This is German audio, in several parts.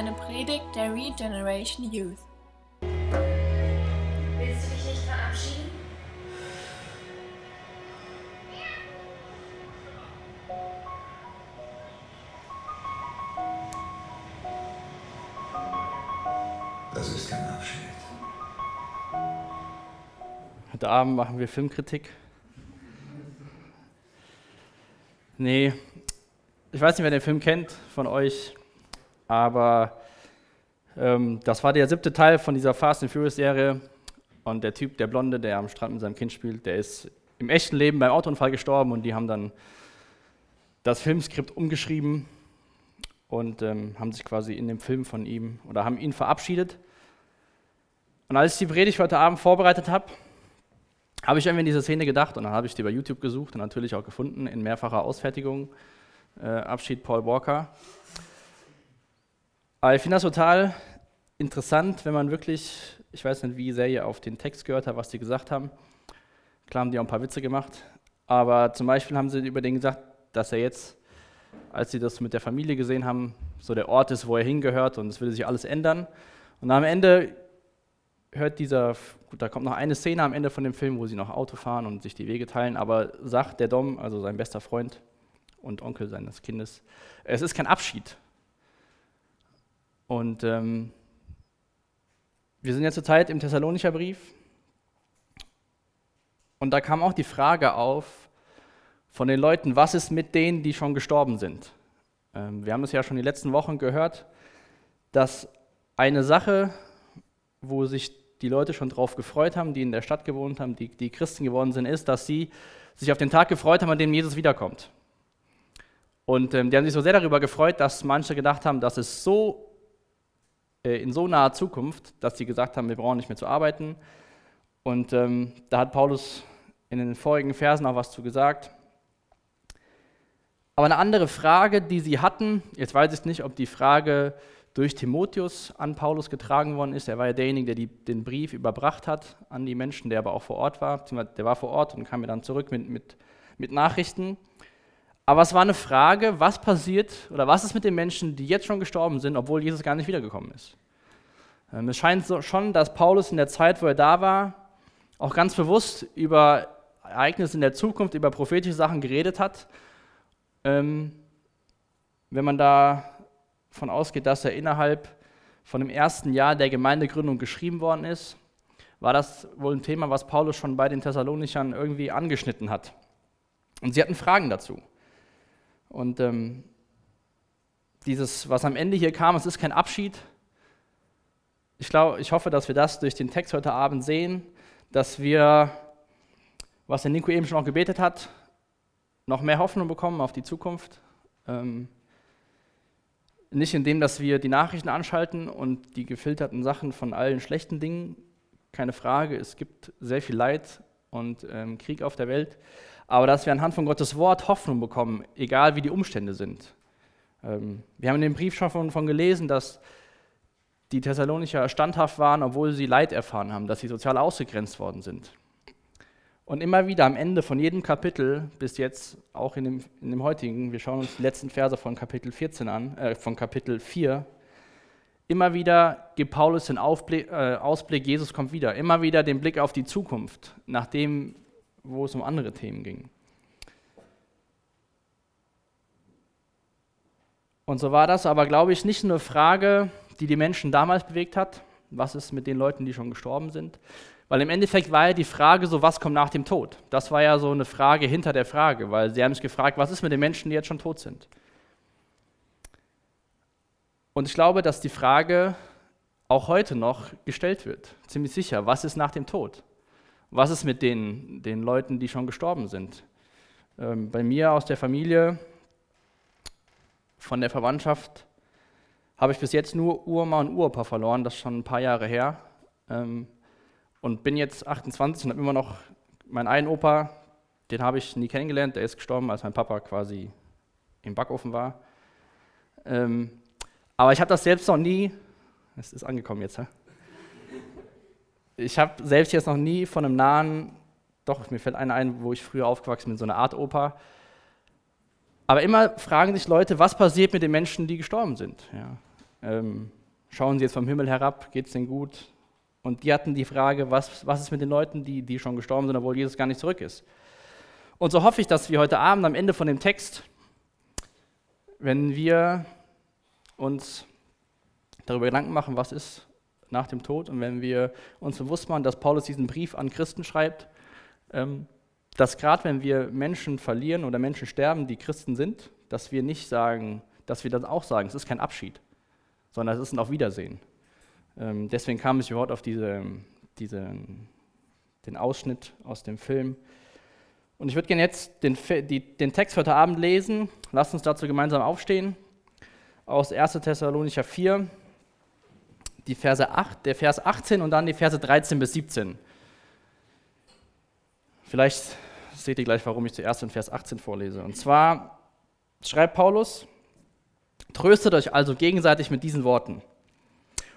eine Predigt der Regeneration Youth. Willst du dich nicht verabschieden? Das ist kein Abschied. Heute Abend machen wir Filmkritik. Nee, ich weiß nicht, wer den Film kennt von euch, aber ähm, das war der siebte Teil von dieser Fast and Furious Serie. Und der Typ, der Blonde, der am Strand mit seinem Kind spielt, der ist im echten Leben beim Autounfall gestorben und die haben dann das Filmskript umgeschrieben und ähm, haben sich quasi in dem Film von ihm oder haben ihn verabschiedet. Und als ich die Predigt heute Abend vorbereitet habe, habe ich irgendwie an diese Szene gedacht und dann habe ich die bei YouTube gesucht und natürlich auch gefunden in mehrfacher Ausfertigung. Äh, Abschied Paul Walker. Aber ich finde das total interessant, wenn man wirklich, ich weiß nicht, wie sehr ihr auf den Text gehört habt, was die gesagt haben. Klar haben die auch ein paar Witze gemacht, aber zum Beispiel haben sie über den gesagt, dass er jetzt, als sie das mit der Familie gesehen haben, so der Ort ist, wo er hingehört und es würde sich alles ändern. Und am Ende hört dieser, gut, da kommt noch eine Szene am Ende von dem Film, wo sie noch Auto fahren und sich die Wege teilen, aber sagt der Dom, also sein bester Freund und Onkel seines Kindes, es ist kein Abschied. Und ähm, wir sind ja zurzeit im Thessalonicher Brief und da kam auch die Frage auf von den Leuten, was ist mit denen, die schon gestorben sind? Ähm, wir haben es ja schon die letzten Wochen gehört, dass eine Sache, wo sich die Leute schon drauf gefreut haben, die in der Stadt gewohnt haben, die, die Christen geworden sind, ist, dass sie sich auf den Tag gefreut haben, an dem Jesus wiederkommt. Und ähm, die haben sich so sehr darüber gefreut, dass manche gedacht haben, dass es so in so naher Zukunft, dass sie gesagt haben, wir brauchen nicht mehr zu arbeiten. Und ähm, da hat Paulus in den vorigen Versen auch was zu gesagt. Aber eine andere Frage, die sie hatten, jetzt weiß ich nicht, ob die Frage durch Timotheus an Paulus getragen worden ist. Er war ja derjenige, der die, den Brief überbracht hat an die Menschen, der aber auch vor Ort war. Der war vor Ort und kam mir dann zurück mit, mit, mit Nachrichten. Aber es war eine Frage, was passiert oder was ist mit den Menschen, die jetzt schon gestorben sind, obwohl Jesus gar nicht wiedergekommen ist. Ähm, es scheint so schon, dass Paulus in der Zeit, wo er da war, auch ganz bewusst über Ereignisse in der Zukunft, über prophetische Sachen geredet hat. Ähm, wenn man da davon ausgeht, dass er innerhalb von dem ersten Jahr der Gemeindegründung geschrieben worden ist, war das wohl ein Thema, was Paulus schon bei den Thessalonichern irgendwie angeschnitten hat. Und sie hatten Fragen dazu. Und ähm, dieses, was am Ende hier kam, es ist kein Abschied. Ich, glaube, ich hoffe, dass wir das durch den Text heute Abend sehen, dass wir, was der Nico eben schon auch gebetet hat, noch mehr Hoffnung bekommen auf die Zukunft. Ähm, nicht indem, dass wir die Nachrichten anschalten und die gefilterten Sachen von allen schlechten Dingen, keine Frage, es gibt sehr viel Leid und ähm, Krieg auf der Welt, aber dass wir anhand von Gottes Wort Hoffnung bekommen, egal wie die Umstände sind. Ähm, wir haben in dem Brief schon von, gelesen, dass die Thessalonicher standhaft waren, obwohl sie Leid erfahren haben, dass sie sozial ausgegrenzt worden sind. Und immer wieder am Ende von jedem Kapitel, bis jetzt auch in dem, in dem heutigen, wir schauen uns die letzten Verse von Kapitel 14 an, äh, von Kapitel 4, immer wieder gibt Paulus den Aufblick, äh, Ausblick, Jesus kommt wieder. Immer wieder den Blick auf die Zukunft, nachdem, wo es um andere Themen ging. Und so war das aber, glaube ich, nicht eine Frage, die die Menschen damals bewegt hat. Was ist mit den Leuten, die schon gestorben sind? Weil im Endeffekt war ja die Frage so, was kommt nach dem Tod? Das war ja so eine Frage hinter der Frage, weil sie haben sich gefragt, was ist mit den Menschen, die jetzt schon tot sind? Und ich glaube, dass die Frage auch heute noch gestellt wird, ziemlich sicher, was ist nach dem Tod? Was ist mit den, den Leuten, die schon gestorben sind? Ähm, bei mir aus der Familie, von der Verwandtschaft, habe ich bis jetzt nur Urma und Uropa verloren, das ist schon ein paar Jahre her. Ähm, und bin jetzt 28 und habe immer noch meinen einen Opa, den habe ich nie kennengelernt, der ist gestorben, als mein Papa quasi im Backofen war. Ähm, aber ich habe das selbst noch nie, es ist angekommen jetzt, hä? Ich habe selbst jetzt noch nie von einem nahen, doch, mir fällt einer ein, wo ich früher aufgewachsen bin, so eine Art Opa. Aber immer fragen sich Leute, was passiert mit den Menschen, die gestorben sind. Ja. Ähm, schauen sie jetzt vom Himmel herab, geht es denen gut? Und die hatten die Frage, was, was ist mit den Leuten, die, die schon gestorben sind, obwohl Jesus gar nicht zurück ist? Und so hoffe ich, dass wir heute Abend am Ende von dem Text, wenn wir uns darüber Gedanken machen, was ist nach dem Tod und wenn wir uns bewusst machen, dass Paulus diesen Brief an Christen schreibt, ähm, dass gerade wenn wir Menschen verlieren oder Menschen sterben, die Christen sind, dass wir nicht sagen, dass wir das auch sagen, es ist kein Abschied, sondern es ist ein Auf Wiedersehen. Ähm, deswegen kam ich überhaupt auf diese, diese, den Ausschnitt aus dem Film. Und ich würde gerne jetzt den, die, den Text heute Abend lesen. Lasst uns dazu gemeinsam aufstehen. Aus 1. Thessalonicher 4, die Verse 8, der Vers 18 und dann die Verse 13 bis 17. Vielleicht seht ihr gleich, warum ich zuerst den Vers 18 vorlese. Und zwar schreibt Paulus, tröstet euch also gegenseitig mit diesen Worten.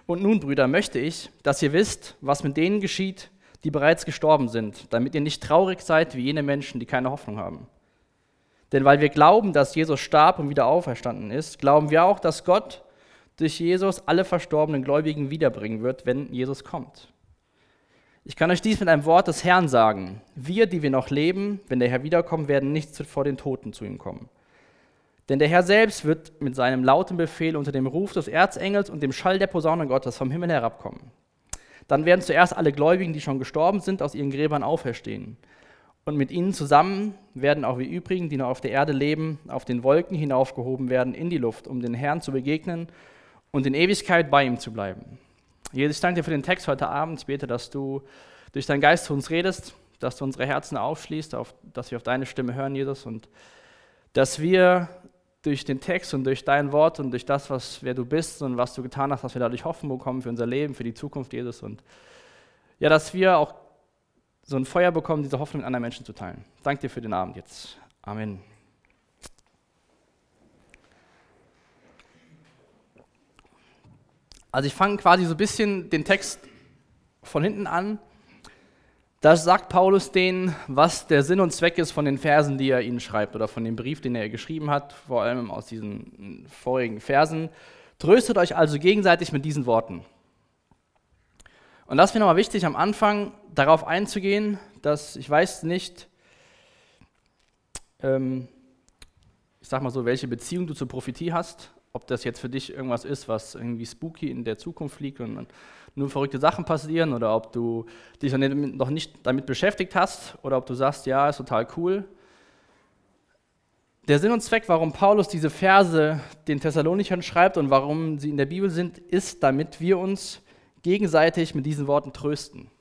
Und nun, Brüder, möchte ich, dass ihr wisst, was mit denen geschieht, die bereits gestorben sind, damit ihr nicht traurig seid wie jene Menschen, die keine Hoffnung haben. Denn weil wir glauben, dass Jesus starb und wieder auferstanden ist, glauben wir auch, dass Gott durch Jesus alle verstorbenen Gläubigen wiederbringen wird, wenn Jesus kommt. Ich kann euch dies mit einem Wort des Herrn sagen. Wir, die wir noch leben, wenn der Herr wiederkommt, werden nicht vor den Toten zu ihm kommen. Denn der Herr selbst wird mit seinem lauten Befehl unter dem Ruf des Erzengels und dem Schall der Posaune Gottes vom Himmel herabkommen. Dann werden zuerst alle Gläubigen, die schon gestorben sind, aus ihren Gräbern auferstehen. Und mit ihnen zusammen werden auch wir übrigen, die noch auf der Erde leben, auf den Wolken hinaufgehoben werden in die Luft, um den Herrn zu begegnen und in Ewigkeit bei ihm zu bleiben. Jesus, ich danke dir für den Text heute Abend. Ich bete, dass du durch deinen Geist zu uns redest, dass du unsere Herzen aufschließt, auf, dass wir auf deine Stimme hören, Jesus, und dass wir durch den Text und durch dein Wort und durch das, was, wer du bist und was du getan hast, dass wir dadurch Hoffnung bekommen für unser Leben, für die Zukunft, Jesus. Und ja, dass wir auch so ein Feuer bekommen, diese Hoffnung mit anderen Menschen zu teilen. Danke dir für den Abend jetzt. Amen. Also ich fange quasi so ein bisschen den Text von hinten an. Da sagt Paulus denen, was der Sinn und Zweck ist von den Versen, die er ihnen schreibt oder von dem Brief, den er geschrieben hat, vor allem aus diesen vorigen Versen. Tröstet euch also gegenseitig mit diesen Worten. Und das ist mir nochmal wichtig, am Anfang darauf einzugehen, dass ich weiß nicht, ähm, ich sag mal so, welche Beziehung du zur Prophetie hast, ob das jetzt für dich irgendwas ist, was irgendwie spooky in der Zukunft liegt und nur verrückte Sachen passieren oder ob du dich noch nicht damit beschäftigt hast oder ob du sagst, ja, ist total cool. Der Sinn und Zweck, warum Paulus diese Verse den Thessalonichern schreibt und warum sie in der Bibel sind, ist, damit wir uns gegenseitig mit diesen Worten trösten.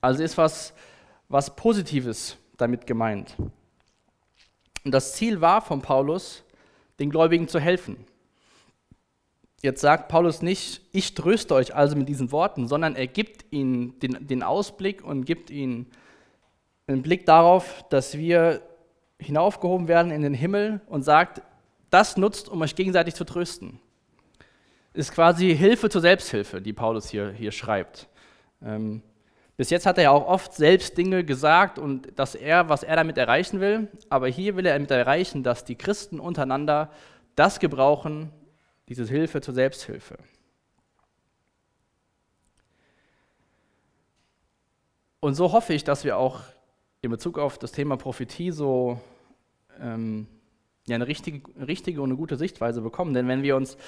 Also ist was, was Positives damit gemeint. Und das Ziel war von Paulus, den Gläubigen zu helfen. Jetzt sagt Paulus nicht, ich tröste euch also mit diesen Worten, sondern er gibt ihnen den, den Ausblick und gibt ihnen einen Blick darauf, dass wir hinaufgehoben werden in den Himmel und sagt, das nutzt, um euch gegenseitig zu trösten. Ist quasi Hilfe zur Selbsthilfe, die Paulus hier, hier schreibt. Ähm, bis jetzt hat er ja auch oft selbst Dinge gesagt und dass er, was er damit erreichen will. Aber hier will er damit erreichen, dass die Christen untereinander das gebrauchen, diese Hilfe zur Selbsthilfe. Und so hoffe ich, dass wir auch in Bezug auf das Thema Prophetie so ähm, ja, eine richtige, richtige und eine gute Sichtweise bekommen. Denn wenn wir uns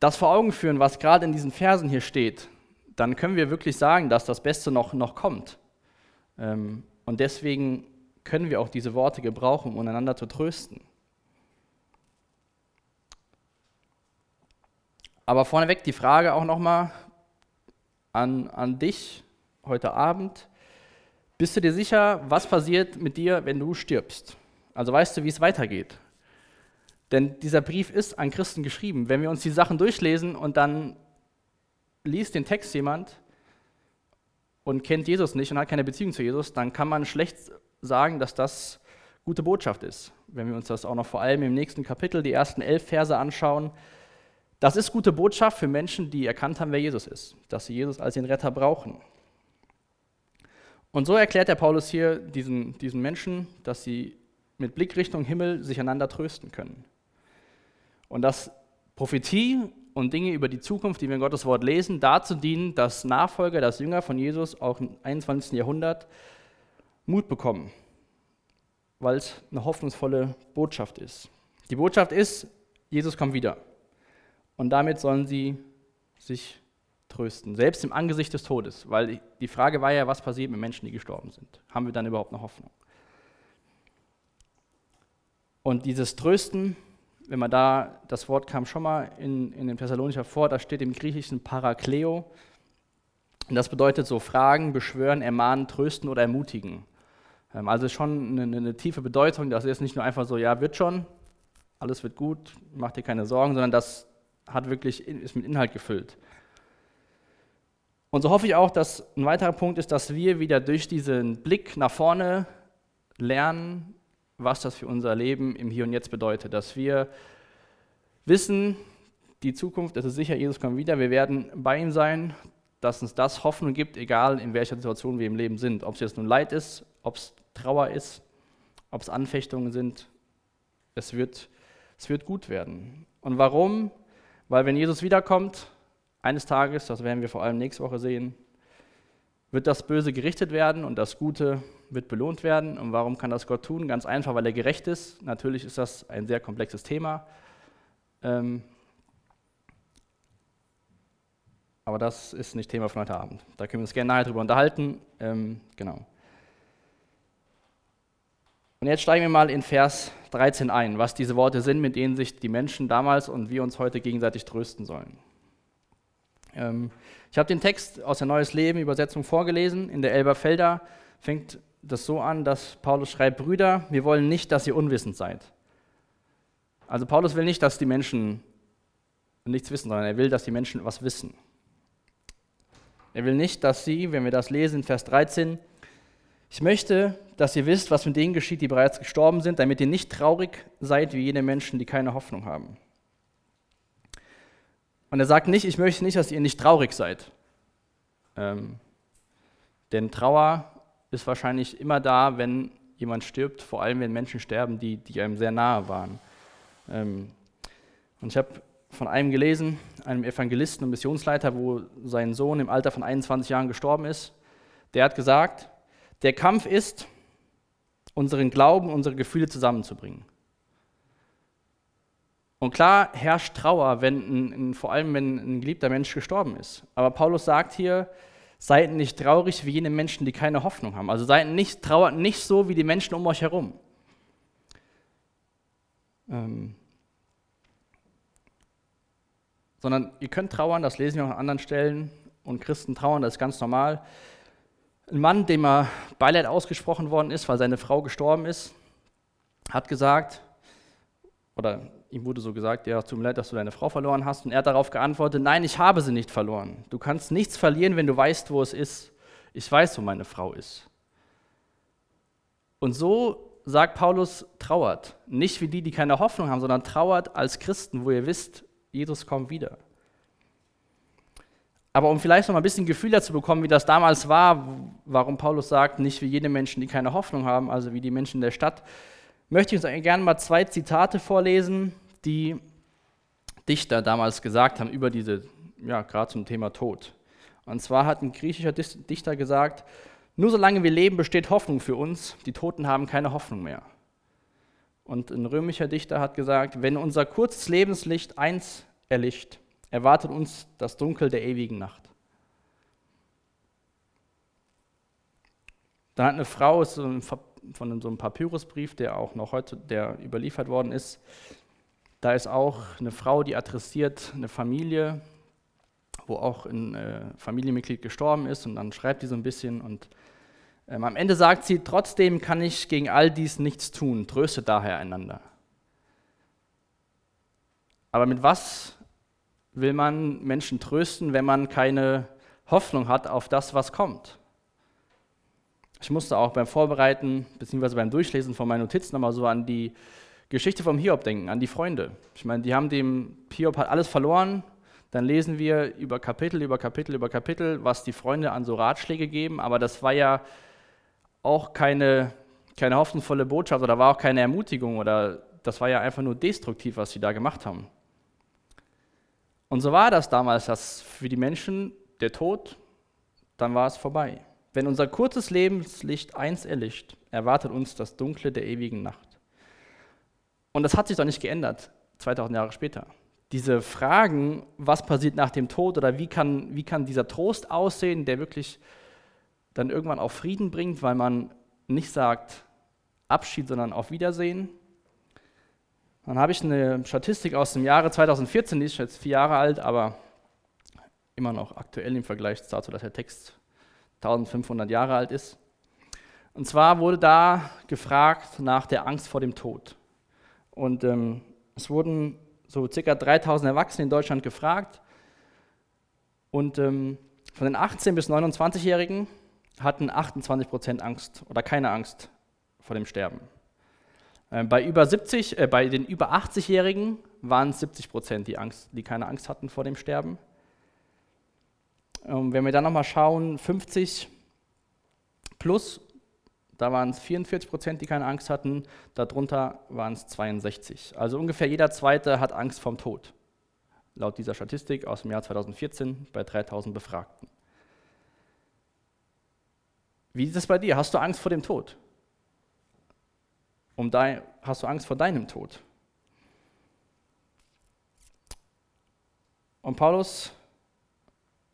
das vor Augen führen, was gerade in diesen Versen hier steht, dann können wir wirklich sagen, dass das Beste noch, noch kommt. Ähm, und deswegen können wir auch diese Worte gebrauchen, um einander zu trösten. Aber vorneweg die Frage auch nochmal an, an dich heute Abend. Bist du dir sicher, was passiert mit dir, wenn du stirbst? Also weißt du, wie es weitergeht? Denn dieser Brief ist an Christen geschrieben. Wenn wir uns die Sachen durchlesen und dann liest den Text jemand und kennt Jesus nicht und hat keine Beziehung zu Jesus, dann kann man schlecht sagen, dass das gute Botschaft ist. Wenn wir uns das auch noch vor allem im nächsten Kapitel, die ersten elf Verse anschauen, das ist gute Botschaft für Menschen, die erkannt haben, wer Jesus ist, dass sie Jesus als den Retter brauchen. Und so erklärt der Paulus hier diesen, diesen Menschen, dass sie mit Blick Richtung Himmel sich einander trösten können. Und dass Prophetie und Dinge über die Zukunft, die wir in Gottes Wort lesen, dazu dienen, dass Nachfolger, dass Jünger von Jesus auch im 21. Jahrhundert Mut bekommen, weil es eine hoffnungsvolle Botschaft ist. Die Botschaft ist, Jesus kommt wieder. Und damit sollen sie sich trösten, selbst im Angesicht des Todes, weil die Frage war ja, was passiert mit Menschen, die gestorben sind? Haben wir dann überhaupt eine Hoffnung? Und dieses Trösten, wenn man da, das Wort kam schon mal in, in dem Thessalonicher vor, da steht im Griechischen Parakleo. Und das bedeutet so Fragen, beschwören, ermahnen, trösten oder ermutigen. Ähm, also schon eine, eine tiefe Bedeutung, das ist nicht nur einfach so, ja, wird schon, alles wird gut, mach dir keine Sorgen, sondern das hat wirklich, ist mit Inhalt gefüllt. Und so hoffe ich auch, dass ein weiterer Punkt ist, dass wir wieder durch diesen Blick nach vorne lernen, was das für unser Leben im Hier und Jetzt bedeutet. Dass wir wissen, die Zukunft, es ist sicher, Jesus kommt wieder, wir werden bei ihm sein, dass uns das Hoffnung gibt, egal in welcher Situation wir im Leben sind. Ob es jetzt nun Leid ist, ob es Trauer ist, ob es Anfechtungen sind, es wird, es wird gut werden. Und warum? Weil wenn Jesus wiederkommt, eines Tages, das werden wir vor allem nächste Woche sehen, wird das Böse gerichtet werden und das Gute wird belohnt werden. Und warum kann das Gott tun? Ganz einfach, weil er gerecht ist. Natürlich ist das ein sehr komplexes Thema. Ähm aber das ist nicht Thema von heute Abend. Da können wir uns gerne nachher drüber unterhalten. Ähm, genau. Und jetzt steigen wir mal in Vers 13 ein, was diese Worte sind, mit denen sich die Menschen damals und wir uns heute gegenseitig trösten sollen. Ähm, ich habe den Text aus der Neues Leben Übersetzung vorgelesen. In der Elberfelder fängt das so an, dass Paulus schreibt, Brüder, wir wollen nicht, dass ihr unwissend seid. Also Paulus will nicht, dass die Menschen nichts wissen, sondern er will, dass die Menschen was wissen. Er will nicht, dass sie, wenn wir das lesen in Vers 13, ich möchte, dass ihr wisst, was mit denen geschieht, die bereits gestorben sind, damit ihr nicht traurig seid wie jene Menschen, die keine Hoffnung haben. Und er sagt nicht, ich möchte nicht, dass ihr nicht traurig seid. Ähm, denn Trauer ist wahrscheinlich immer da, wenn jemand stirbt, vor allem wenn Menschen sterben, die, die einem sehr nahe waren. Ähm, und ich habe von einem gelesen, einem Evangelisten und Missionsleiter, wo sein Sohn im Alter von 21 Jahren gestorben ist. Der hat gesagt, der Kampf ist, unseren Glauben, unsere Gefühle zusammenzubringen. Und klar herrscht Trauer, wenn vor allem wenn ein geliebter Mensch gestorben ist. Aber Paulus sagt hier, seid nicht traurig wie jene Menschen, die keine Hoffnung haben. Also seid nicht trauert nicht so wie die Menschen um euch herum. Ähm, sondern ihr könnt trauern, das lesen wir auch an anderen Stellen. Und Christen trauern, das ist ganz normal. Ein Mann, dem er Beileid ausgesprochen worden ist, weil seine Frau gestorben ist, hat gesagt, oder ihm wurde so gesagt, ja, tut mir leid, dass du deine Frau verloren hast. Und er hat darauf geantwortet, nein, ich habe sie nicht verloren. Du kannst nichts verlieren, wenn du weißt, wo es ist. Ich weiß, wo meine Frau ist. Und so sagt Paulus, trauert. Nicht wie die, die keine Hoffnung haben, sondern trauert als Christen, wo ihr wisst, Jesus kommt wieder. Aber um vielleicht noch mal ein bisschen Gefühl dazu bekommen, wie das damals war, warum Paulus sagt, nicht wie jene Menschen, die keine Hoffnung haben, also wie die Menschen der Stadt, möchte ich uns gerne mal zwei Zitate vorlesen, die Dichter damals gesagt haben über diese, ja, gerade zum Thema Tod. Und zwar hat ein griechischer Dichter gesagt, nur solange wir leben, besteht Hoffnung für uns, die Toten haben keine Hoffnung mehr. Und ein römischer Dichter hat gesagt, wenn unser kurzes Lebenslicht eins erlicht, erwartet uns das Dunkel der ewigen Nacht. Dann hat eine Frau, so ein von so einem Papyrusbrief, der auch noch heute der überliefert worden ist. Da ist auch eine Frau, die adressiert eine Familie, wo auch ein äh, Familienmitglied gestorben ist und dann schreibt die so ein bisschen und ähm, am Ende sagt sie, trotzdem kann ich gegen all dies nichts tun, tröste daher einander. Aber mit was will man Menschen trösten, wenn man keine Hoffnung hat auf das, was kommt? Ich musste auch beim Vorbereiten bzw. beim Durchlesen von meinen Notizen nochmal so an die Geschichte vom Hiob denken, an die Freunde. Ich meine, die haben dem Hiob hat alles verloren. Dann lesen wir über Kapitel, über Kapitel, über Kapitel, was die Freunde an so Ratschläge geben. Aber das war ja auch keine, keine hoffnungsvolle Botschaft oder war auch keine Ermutigung oder das war ja einfach nur destruktiv, was sie da gemacht haben. Und so war das damals, dass für die Menschen der Tod, dann war es vorbei. Wenn unser kurzes Lebenslicht eins erlischt, erwartet uns das Dunkle der ewigen Nacht. Und das hat sich doch nicht geändert, 2000 Jahre später. Diese Fragen, was passiert nach dem Tod oder wie kann, wie kann dieser Trost aussehen, der wirklich dann irgendwann auch Frieden bringt, weil man nicht sagt Abschied, sondern auf Wiedersehen. Dann habe ich eine Statistik aus dem Jahre 2014, die ist jetzt vier Jahre alt, aber immer noch aktuell im Vergleich dazu, dass der Text 1500 Jahre alt ist. Und zwar wurde da gefragt nach der Angst vor dem Tod. Und ähm, es wurden so circa 3000 Erwachsene in Deutschland gefragt. Und ähm, von den 18- bis 29-Jährigen hatten 28 Prozent Angst oder keine Angst vor dem Sterben. Äh, bei, über 70, äh, bei den über 80-Jährigen waren es 70 Prozent, die, die keine Angst hatten vor dem Sterben. Ähm, wenn wir dann nochmal schauen, 50 plus, da waren es 44 Prozent, die keine Angst hatten, darunter waren es 62. Also ungefähr jeder Zweite hat Angst vom Tod, laut dieser Statistik aus dem Jahr 2014 bei 3000 Befragten. Wie ist es bei dir? Hast du Angst vor dem Tod? Um dein, hast du Angst vor deinem Tod? Und Paulus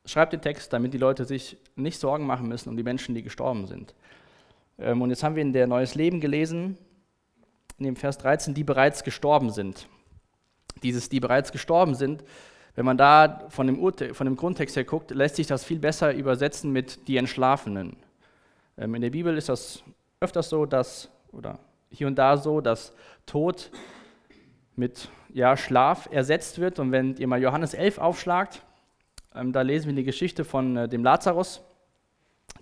schreibt den Text, damit die Leute sich nicht Sorgen machen müssen um die Menschen, die gestorben sind. Ähm, und jetzt haben wir in der Neues Leben gelesen, in dem Vers 13, die bereits gestorben sind. Dieses, die bereits gestorben sind, wenn man da von dem, von dem Grundtext her guckt, lässt sich das viel besser übersetzen mit die Entschlafenen. Ähm, in der Bibel ist das öfters so, dass, oder hier und da so, dass Tod mit ja, Schlaf ersetzt wird. Und wenn ihr mal Johannes 11 aufschlagt, ähm, da lesen wir die Geschichte von äh, dem Lazarus,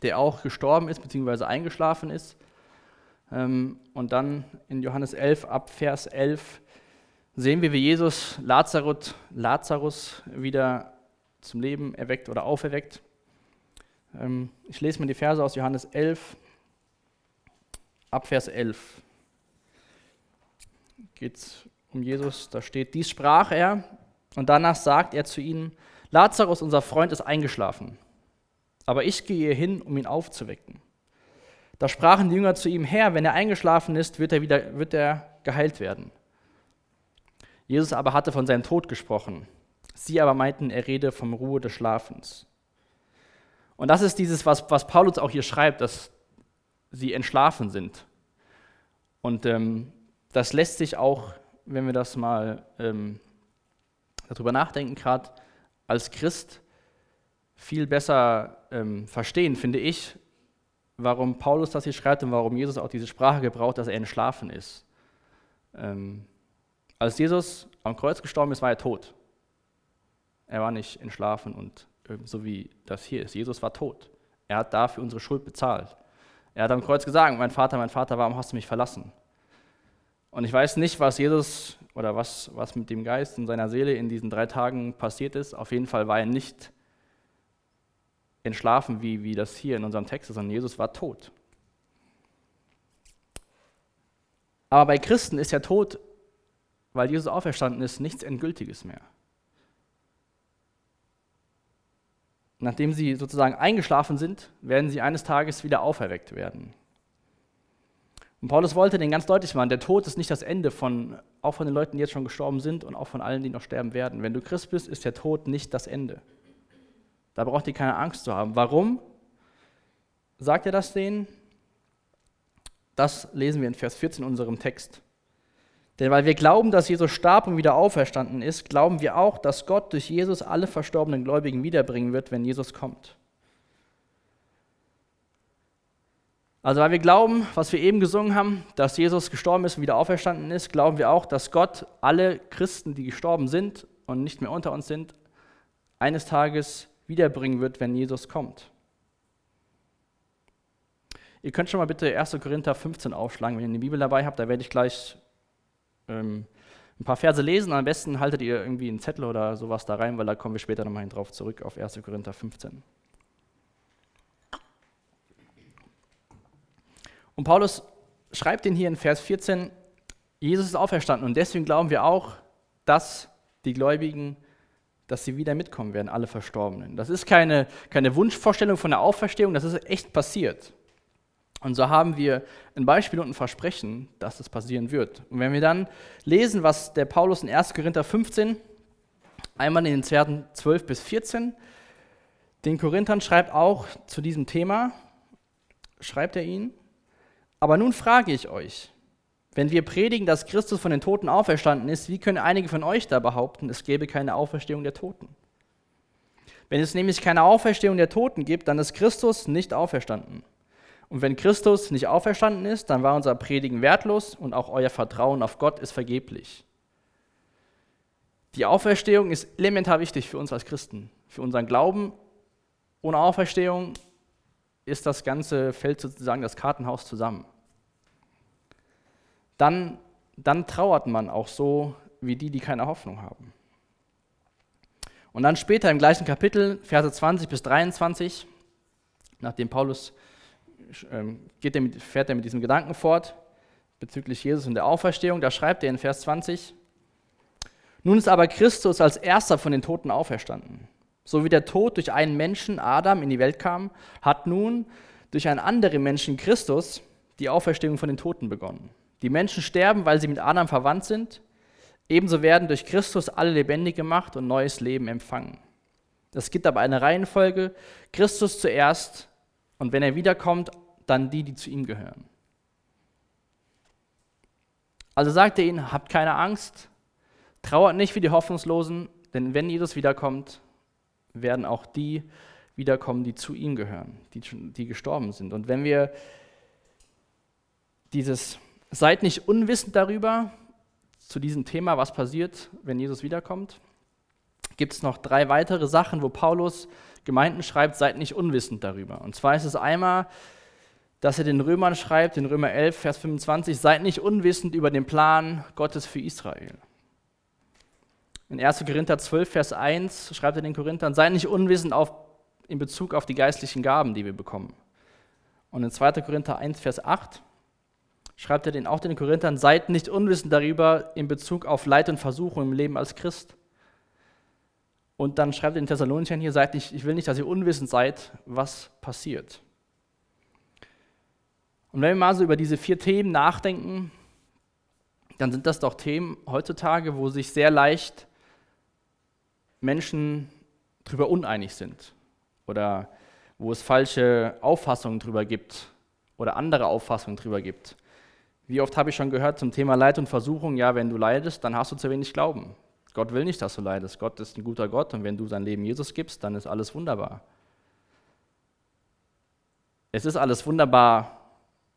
der auch gestorben ist bzw. eingeschlafen ist. Ähm, und dann in Johannes 11 ab Vers 11 sehen wir, wie Jesus Lazarus, Lazarus wieder zum Leben erweckt oder auferweckt. Ähm, ich lese mir die Verse aus Johannes 11 ab Vers 11. Geht es um Jesus, da steht, dies sprach er und danach sagt er zu ihnen, Lazarus, unser Freund, ist eingeschlafen, aber ich gehe hin, um ihn aufzuwecken. Da sprachen die Jünger zu ihm, Herr, wenn er eingeschlafen ist, wird er wieder wird er geheilt werden. Jesus aber hatte von seinem Tod gesprochen. Sie aber meinten, er rede vom Ruhe des Schlafens. Und das ist dieses, was, was Paulus auch hier schreibt, dass sie entschlafen sind. Und ähm, das lässt sich auch, wenn wir das mal ähm, darüber nachdenken, gerade als Christ viel besser ähm, verstehen, finde ich, warum Paulus das hier schreibt und warum Jesus auch diese Sprache gebraucht, dass er entschlafen ist. Ähm, als Jesus am Kreuz gestorben ist, war er tot. Er war nicht entschlafen und äh, so wie das hier ist. Jesus war tot. Er hat dafür unsere Schuld bezahlt. Er hat am Kreuz gesagt, mein Vater, mein Vater, warum hast du mich verlassen? Und ich weiß nicht, was Jesus oder was, was mit dem Geist und seiner Seele in diesen drei Tagen passiert ist. Auf jeden Fall war er nicht entschlafen, wie, wie das hier in unserem Text ist, sondern Jesus war tot. Aber bei Christen ist der Tod, weil Jesus auferstanden ist, nichts Endgültiges mehr. Nachdem sie sozusagen eingeschlafen sind, werden sie eines Tages wieder auferweckt werden. Und Paulus wollte den ganz deutlich machen, der Tod ist nicht das Ende von, auch von den Leuten, die jetzt schon gestorben sind und auch von allen, die noch sterben werden. Wenn du Christ bist, ist der Tod nicht das Ende. Da braucht ihr keine Angst zu haben. Warum? Sagt er das denen? Das lesen wir in Vers 14 in unserem Text. Denn weil wir glauben, dass Jesus starb und wieder auferstanden ist, glauben wir auch, dass Gott durch Jesus alle verstorbenen Gläubigen wiederbringen wird, wenn Jesus kommt. Also weil wir glauben, was wir eben gesungen haben, dass Jesus gestorben ist und wieder auferstanden ist, glauben wir auch, dass Gott alle Christen, die gestorben sind und nicht mehr unter uns sind, eines Tages wiederbringen wird, wenn Jesus kommt. Ihr könnt schon mal bitte 1. Korinther 15 aufschlagen, wenn ihr eine Bibel dabei habt. Da werde ich gleich ähm, ein paar Verse lesen. Am besten haltet ihr irgendwie einen Zettel oder sowas da rein, weil da kommen wir später nochmal drauf zurück auf 1. Korinther 15. Und Paulus schreibt den hier in Vers 14, Jesus ist auferstanden und deswegen glauben wir auch, dass die Gläubigen dass sie wieder mitkommen werden, alle Verstorbenen. Das ist keine, keine Wunschvorstellung von der Auferstehung, das ist echt passiert. Und so haben wir ein Beispiel und ein Versprechen, dass es passieren wird. Und wenn wir dann lesen, was der Paulus in 1. Korinther 15, einmal in den Versen 12 bis 14, den Korinthern schreibt auch zu diesem Thema, schreibt er ihnen, aber nun frage ich euch, wenn wir predigen, dass Christus von den Toten auferstanden ist, wie können einige von euch da behaupten, es gäbe keine Auferstehung der Toten? Wenn es nämlich keine Auferstehung der Toten gibt, dann ist Christus nicht auferstanden. Und wenn Christus nicht auferstanden ist, dann war unser Predigen wertlos und auch euer Vertrauen auf Gott ist vergeblich. Die Auferstehung ist elementar wichtig für uns als Christen, für unseren Glauben. Ohne Auferstehung ist das ganze fällt sozusagen das Kartenhaus zusammen. Dann, dann trauert man auch so wie die, die keine Hoffnung haben. Und dann später im gleichen Kapitel, Verse 20 bis 23, nachdem Paulus ähm, geht er mit, fährt er mit diesem Gedanken fort bezüglich Jesus und der Auferstehung. Da schreibt er in Vers 20, nun ist aber Christus als erster von den Toten auferstanden. So wie der Tod durch einen Menschen, Adam, in die Welt kam, hat nun durch einen anderen Menschen, Christus, die Auferstehung von den Toten begonnen. Die Menschen sterben, weil sie mit Adam verwandt sind. Ebenso werden durch Christus alle lebendig gemacht und neues Leben empfangen. Es gibt aber eine Reihenfolge. Christus zuerst und wenn er wiederkommt, dann die, die zu ihm gehören. Also sagt er ihnen, habt keine Angst, trauert nicht wie die Hoffnungslosen, denn wenn Jesus wiederkommt, werden auch die wiederkommen, die zu ihm gehören, die, die gestorben sind. Und wenn wir dieses, seid nicht unwissend darüber, zu diesem Thema, was passiert, wenn Jesus wiederkommt, gibt es noch drei weitere Sachen, wo Paulus Gemeinden schreibt, seid nicht unwissend darüber. Und zwar ist es einmal, dass er den Römern schreibt, in Römer 11, Vers 25, seid nicht unwissend über den Plan Gottes für Israel. In 1. Korinther 12, Vers 1 schreibt er den Korinthern, seid nicht unwissend auf, in Bezug auf die geistlichen Gaben, die wir bekommen. Und in 2. Korinther 1, Vers 8 schreibt er den, auch den Korinthern, seid nicht unwissend darüber in Bezug auf Leid und Versuchung im Leben als Christ. Und dann schreibt er den Thessalonichern hier, seid nicht, ich will nicht, dass ihr unwissend seid, was passiert. Und wenn wir mal so über diese vier Themen nachdenken, dann sind das doch Themen heutzutage, wo sich sehr leicht Menschen darüber uneinig sind oder wo es falsche Auffassungen darüber gibt oder andere Auffassungen darüber gibt. Wie oft habe ich schon gehört zum Thema Leid und Versuchung, ja, wenn du leidest, dann hast du zu wenig Glauben. Gott will nicht, dass du leidest. Gott ist ein guter Gott und wenn du dein Leben Jesus gibst, dann ist alles wunderbar. Es ist alles wunderbar,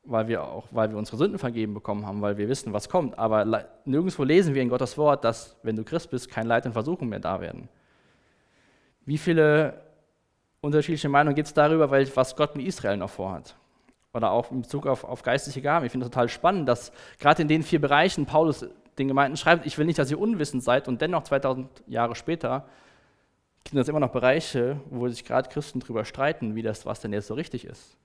weil wir auch, weil wir unsere Sünden vergeben bekommen haben, weil wir wissen, was kommt. Aber nirgendwo lesen wir in Gottes Wort, dass, wenn du Christ bist, kein Leid und Versuchung mehr da werden. Wie viele unterschiedliche Meinungen gibt es darüber, was Gott mit Israel noch vorhat? Oder auch in Bezug auf, auf geistliche Gaben. Ich finde es total spannend, dass gerade in den vier Bereichen Paulus den Gemeinden schreibt, ich will nicht, dass ihr unwissend seid und dennoch 2000 Jahre später sind das immer noch Bereiche, wo sich gerade Christen darüber streiten, wie das, was denn jetzt so richtig ist.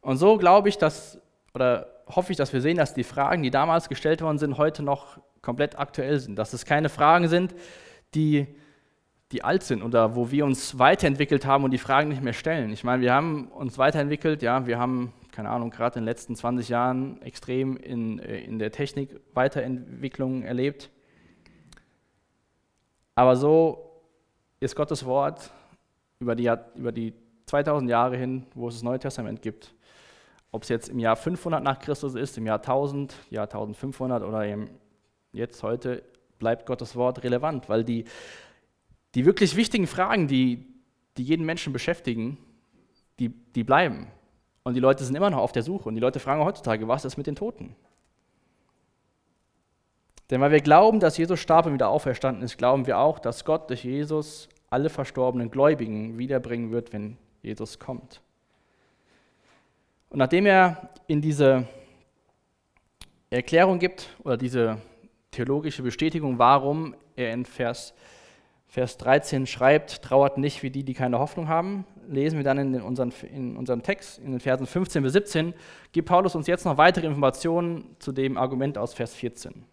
Und so glaube ich, dass, oder hoffe ich, dass wir sehen, dass die Fragen, die damals gestellt worden sind, heute noch komplett aktuell sind. Dass es keine Fragen sind, die, die alt sind oder wo wir uns weiterentwickelt haben und die Fragen nicht mehr stellen. Ich meine, wir haben uns weiterentwickelt, ja, wir haben keine Ahnung, gerade in den letzten 20 Jahren extrem in, äh, in der Technik Weiterentwicklung erlebt. Aber so ist Gottes Wort über die, über die 2000 Jahre hin, wo es das Neue Testament gibt, ob es jetzt im Jahr 500 nach Christus ist, im Jahr 1000, Jahr 1500 oder eben jetzt heute, bleibt Gottes Wort relevant, weil die, die wirklich wichtigen Fragen, die, die jeden Menschen beschäftigen, die, die bleiben. Und die Leute sind immer noch auf der Suche. Und die Leute fragen heutzutage, was ist mit den Toten? Denn weil wir glauben, dass Jesus starb und wieder auferstanden ist, glauben wir auch, dass Gott durch Jesus alle verstorbenen Gläubigen wiederbringen wird, wenn Jesus kommt. Und nachdem er in diese Erklärung gibt oder diese theologische Bestätigung, warum er in Vers Vers 13 schreibt, trauert nicht wie die, die keine Hoffnung haben, lesen wir dann in, unseren, in unserem Text, in den Versen 15 bis 17, gibt Paulus uns jetzt noch weitere Informationen zu dem Argument aus Vers 14.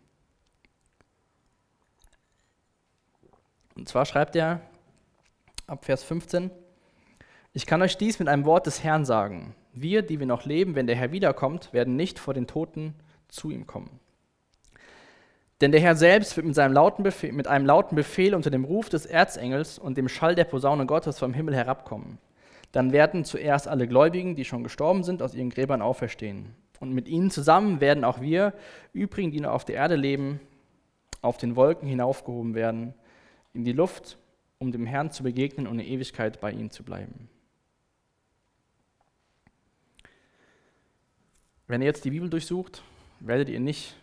Und zwar schreibt er ab Vers 15, ich kann euch dies mit einem Wort des Herrn sagen. Wir, die wir noch leben, wenn der Herr wiederkommt, werden nicht vor den Toten zu ihm kommen. Denn der Herr selbst wird mit, seinem lauten Befehl, mit einem lauten Befehl unter dem Ruf des Erzengels und dem Schall der Posaune Gottes vom Himmel herabkommen. Dann werden zuerst alle Gläubigen, die schon gestorben sind, aus ihren Gräbern auferstehen. Und mit ihnen zusammen werden auch wir, übrigen, die noch auf der Erde leben, auf den Wolken hinaufgehoben werden, in die Luft, um dem Herrn zu begegnen und in Ewigkeit bei ihm zu bleiben. Wenn ihr jetzt die Bibel durchsucht, werdet ihr nicht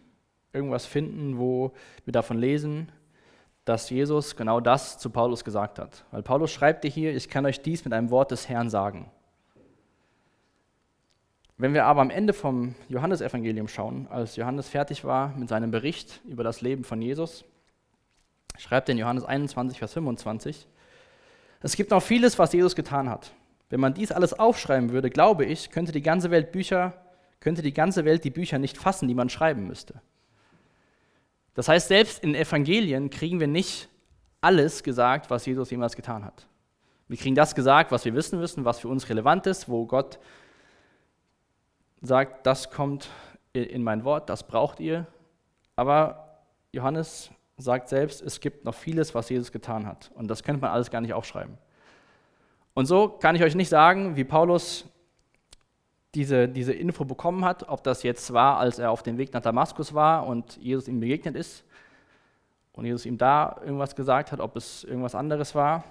irgendwas finden, wo wir davon lesen, dass Jesus genau das zu Paulus gesagt hat. Weil Paulus schreibt dir hier, ich kann euch dies mit einem Wort des Herrn sagen. Wenn wir aber am Ende vom Johannesevangelium schauen, als Johannes fertig war mit seinem Bericht über das Leben von Jesus, schreibt er in Johannes 21, Vers 25, es gibt noch vieles, was Jesus getan hat. Wenn man dies alles aufschreiben würde, glaube ich, könnte die ganze Welt Bücher, könnte die ganze Welt die Bücher nicht fassen, die man schreiben müsste. Das heißt, selbst in Evangelien kriegen wir nicht alles gesagt, was Jesus jemals getan hat. Wir kriegen das gesagt, was wir wissen müssen, was für uns relevant ist, wo Gott sagt, das kommt in mein Wort, das braucht ihr. Aber Johannes sagt selbst, es gibt noch vieles, was Jesus getan hat. Und das könnte man alles gar nicht aufschreiben. Und so kann ich euch nicht sagen, wie Paulus diese, diese Info bekommen hat, ob das jetzt war, als er auf dem Weg nach Damaskus war und Jesus ihm begegnet ist und Jesus ihm da irgendwas gesagt hat, ob es irgendwas anderes war,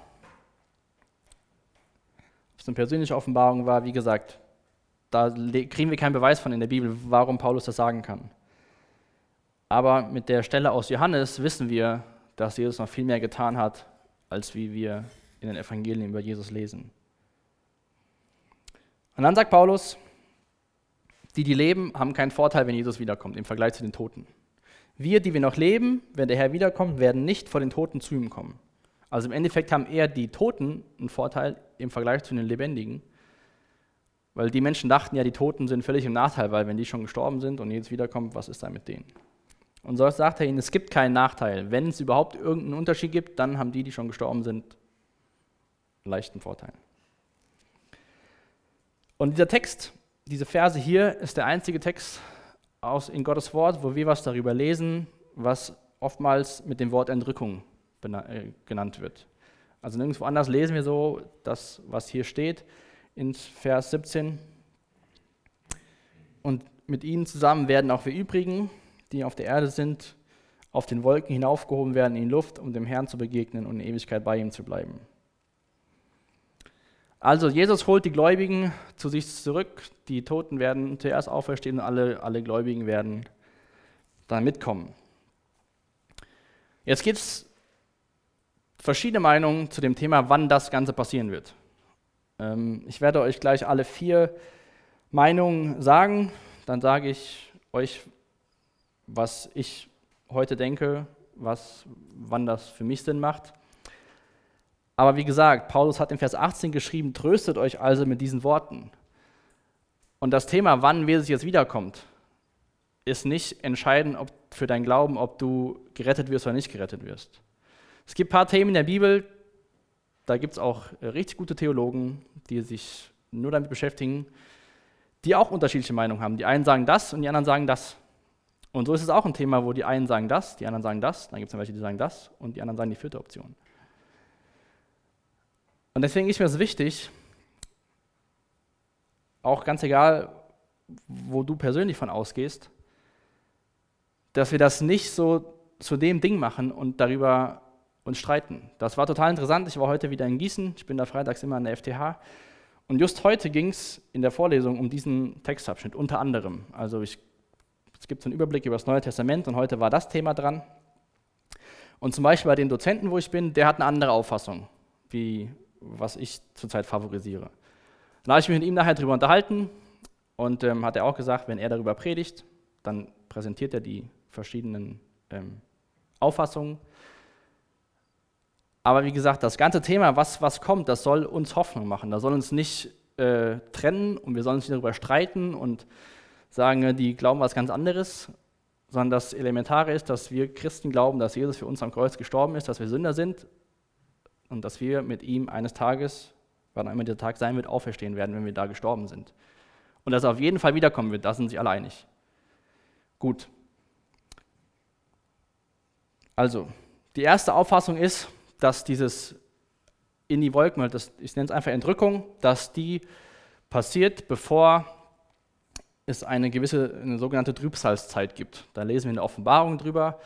ob es eine persönliche Offenbarung war, wie gesagt, da kriegen wir keinen Beweis von in der Bibel, warum Paulus das sagen kann. Aber mit der Stelle aus Johannes wissen wir, dass Jesus noch viel mehr getan hat, als wie wir in den Evangelien über Jesus lesen. Und dann sagt Paulus, die, die leben, haben keinen Vorteil, wenn Jesus wiederkommt, im Vergleich zu den Toten. Wir, die wir noch leben, wenn der Herr wiederkommt, werden nicht vor den Toten zu ihm kommen. Also im Endeffekt haben eher die Toten einen Vorteil im Vergleich zu den Lebendigen, weil die Menschen dachten ja, die Toten sind völlig im Nachteil, weil wenn die schon gestorben sind und Jesus wiederkommt, was ist da mit denen? Und so sagt er ihnen, es gibt keinen Nachteil. Wenn es überhaupt irgendeinen Unterschied gibt, dann haben die, die schon gestorben sind, einen leichten Vorteil. Und dieser Text diese Verse hier ist der einzige Text aus, in Gottes Wort, wo wir was darüber lesen, was oftmals mit dem Wort Entrückung äh, genannt wird. Also nirgendwo anders lesen wir so das, was hier steht in Vers 17. Und mit ihnen zusammen werden auch wir übrigen, die auf der Erde sind, auf den Wolken hinaufgehoben werden in Luft, um dem Herrn zu begegnen und in Ewigkeit bei ihm zu bleiben. Also Jesus holt die Gläubigen zu sich zurück, die Toten werden zuerst auferstehen und alle, alle Gläubigen werden dann mitkommen. Jetzt gibt es verschiedene Meinungen zu dem Thema, wann das Ganze passieren wird. Ähm, ich werde euch gleich alle vier Meinungen sagen, dann sage ich euch, was ich heute denke, was, wann das für mich Sinn macht. Aber wie gesagt, Paulus hat in Vers 18 geschrieben, tröstet euch also mit diesen Worten. Und das Thema, wann Jesus jetzt wiederkommt, ist nicht entscheidend ob für deinen Glauben, ob du gerettet wirst oder nicht gerettet wirst. Es gibt ein paar Themen in der Bibel, da gibt es auch richtig gute Theologen, die sich nur damit beschäftigen, die auch unterschiedliche Meinungen haben. Die einen sagen das und die anderen sagen das. Und so ist es auch ein Thema, wo die einen sagen das, die anderen sagen das, dann gibt es welche, die sagen das und die anderen sagen die vierte Option. Und deswegen ist mir es wichtig, auch ganz egal, wo du persönlich von ausgehst, dass wir das nicht so zu dem Ding machen und darüber uns streiten. Das war total interessant. Ich war heute wieder in Gießen. Ich bin da freitags immer an der FTH. Und just heute ging es in der Vorlesung um diesen Textabschnitt, unter anderem. Also ich, es gibt so einen Überblick über das Neue Testament und heute war das Thema dran. Und zum Beispiel bei dem Dozenten, wo ich bin, der hat eine andere Auffassung, wie was ich zurzeit favorisiere. Dann habe ich mich mit ihm nachher darüber unterhalten und ähm, hat er auch gesagt, wenn er darüber predigt, dann präsentiert er die verschiedenen ähm, Auffassungen. Aber wie gesagt, das ganze Thema, was, was kommt, das soll uns Hoffnung machen. Das soll uns nicht äh, trennen und wir sollen uns nicht darüber streiten und sagen, die glauben was ganz anderes, sondern das Elementare ist, dass wir Christen glauben, dass Jesus für uns am Kreuz gestorben ist, dass wir Sünder sind und dass wir mit ihm eines Tages, wann immer dieser Tag sein wird, auferstehen werden, wenn wir da gestorben sind. Und dass er auf jeden Fall wiederkommen wird, da sind sich alle einig. Gut. Also, die erste Auffassung ist, dass dieses in die Wolken, das, ich nenne es einfach Entrückung, dass die passiert, bevor es eine gewisse, eine sogenannte Trübsalzeit gibt. Da lesen wir in der Offenbarung drüber,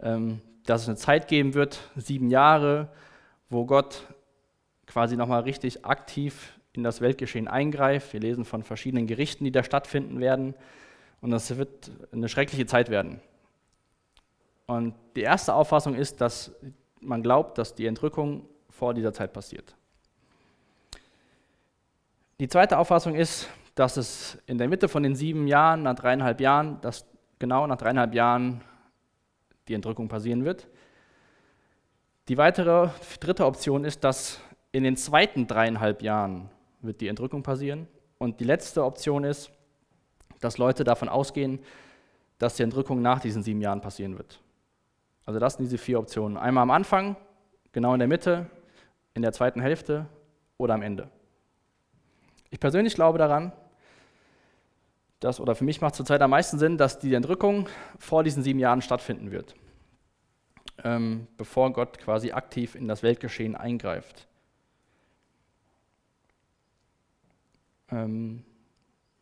ähm, dass es eine Zeit geben wird, sieben Jahre, wo Gott quasi nochmal richtig aktiv in das Weltgeschehen eingreift. Wir lesen von verschiedenen Gerichten, die da stattfinden werden. Und das wird eine schreckliche Zeit werden. Und die erste Auffassung ist, dass man glaubt, dass die Entrückung vor dieser Zeit passiert. Die zweite Auffassung ist, dass es in der Mitte von den sieben Jahren, nach dreieinhalb Jahren, dass genau nach dreieinhalb Jahren die Entrückung passieren wird. Die weitere, dritte Option ist, dass in den zweiten dreieinhalb Jahren wird die Entrückung passieren. Und die letzte Option ist, dass Leute davon ausgehen, dass die Entrückung nach diesen sieben Jahren passieren wird. Also das sind diese vier Optionen. Einmal am Anfang, genau in der Mitte, in der zweiten Hälfte oder am Ende. Ich persönlich glaube daran, dass, oder für mich macht zurzeit am meisten Sinn, dass die Entrückung vor diesen sieben Jahren stattfinden wird, ähm, bevor Gott quasi aktiv in das Weltgeschehen eingreift. Ähm,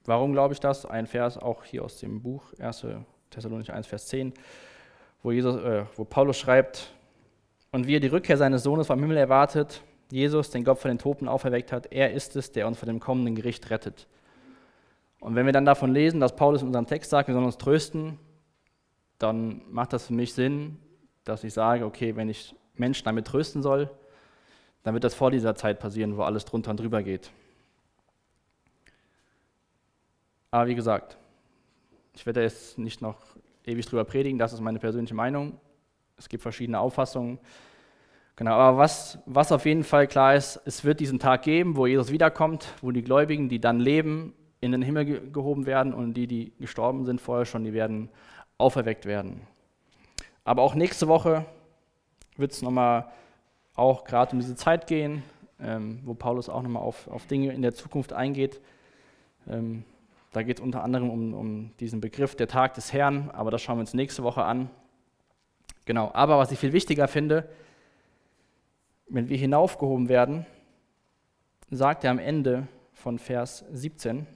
warum glaube ich das? Ein Vers auch hier aus dem Buch 1. Thessalonicher 1, Vers 10, wo, Jesus, äh, wo Paulus schreibt, und wie er die Rückkehr seines Sohnes vom Himmel erwartet, Jesus, den Gott von den Toten auferweckt hat, er ist es, der uns vor dem kommenden Gericht rettet. Und wenn wir dann davon lesen, dass Paulus in unserem Text sagt, wir sollen uns trösten, dann macht das für mich Sinn, dass ich sage, okay, wenn ich Menschen damit trösten soll, dann wird das vor dieser Zeit passieren, wo alles drunter und drüber geht. Aber wie gesagt, ich werde jetzt nicht noch ewig drüber predigen, das ist meine persönliche Meinung. Es gibt verschiedene Auffassungen. Genau, aber was, was auf jeden Fall klar ist, es wird diesen Tag geben, wo Jesus wiederkommt, wo die Gläubigen, die dann leben, in den Himmel ge gehoben werden und die, die gestorben sind vorher schon, die werden auferweckt werden. Aber auch nächste Woche wird es nochmal auch gerade um diese Zeit gehen, ähm, wo Paulus auch nochmal auf, auf Dinge in der Zukunft eingeht. Ähm, da geht es unter anderem um, um diesen Begriff der Tag des Herrn, aber das schauen wir uns nächste Woche an. Genau, aber was ich viel wichtiger finde, wenn wir hinaufgehoben werden, sagt er am Ende von Vers 17,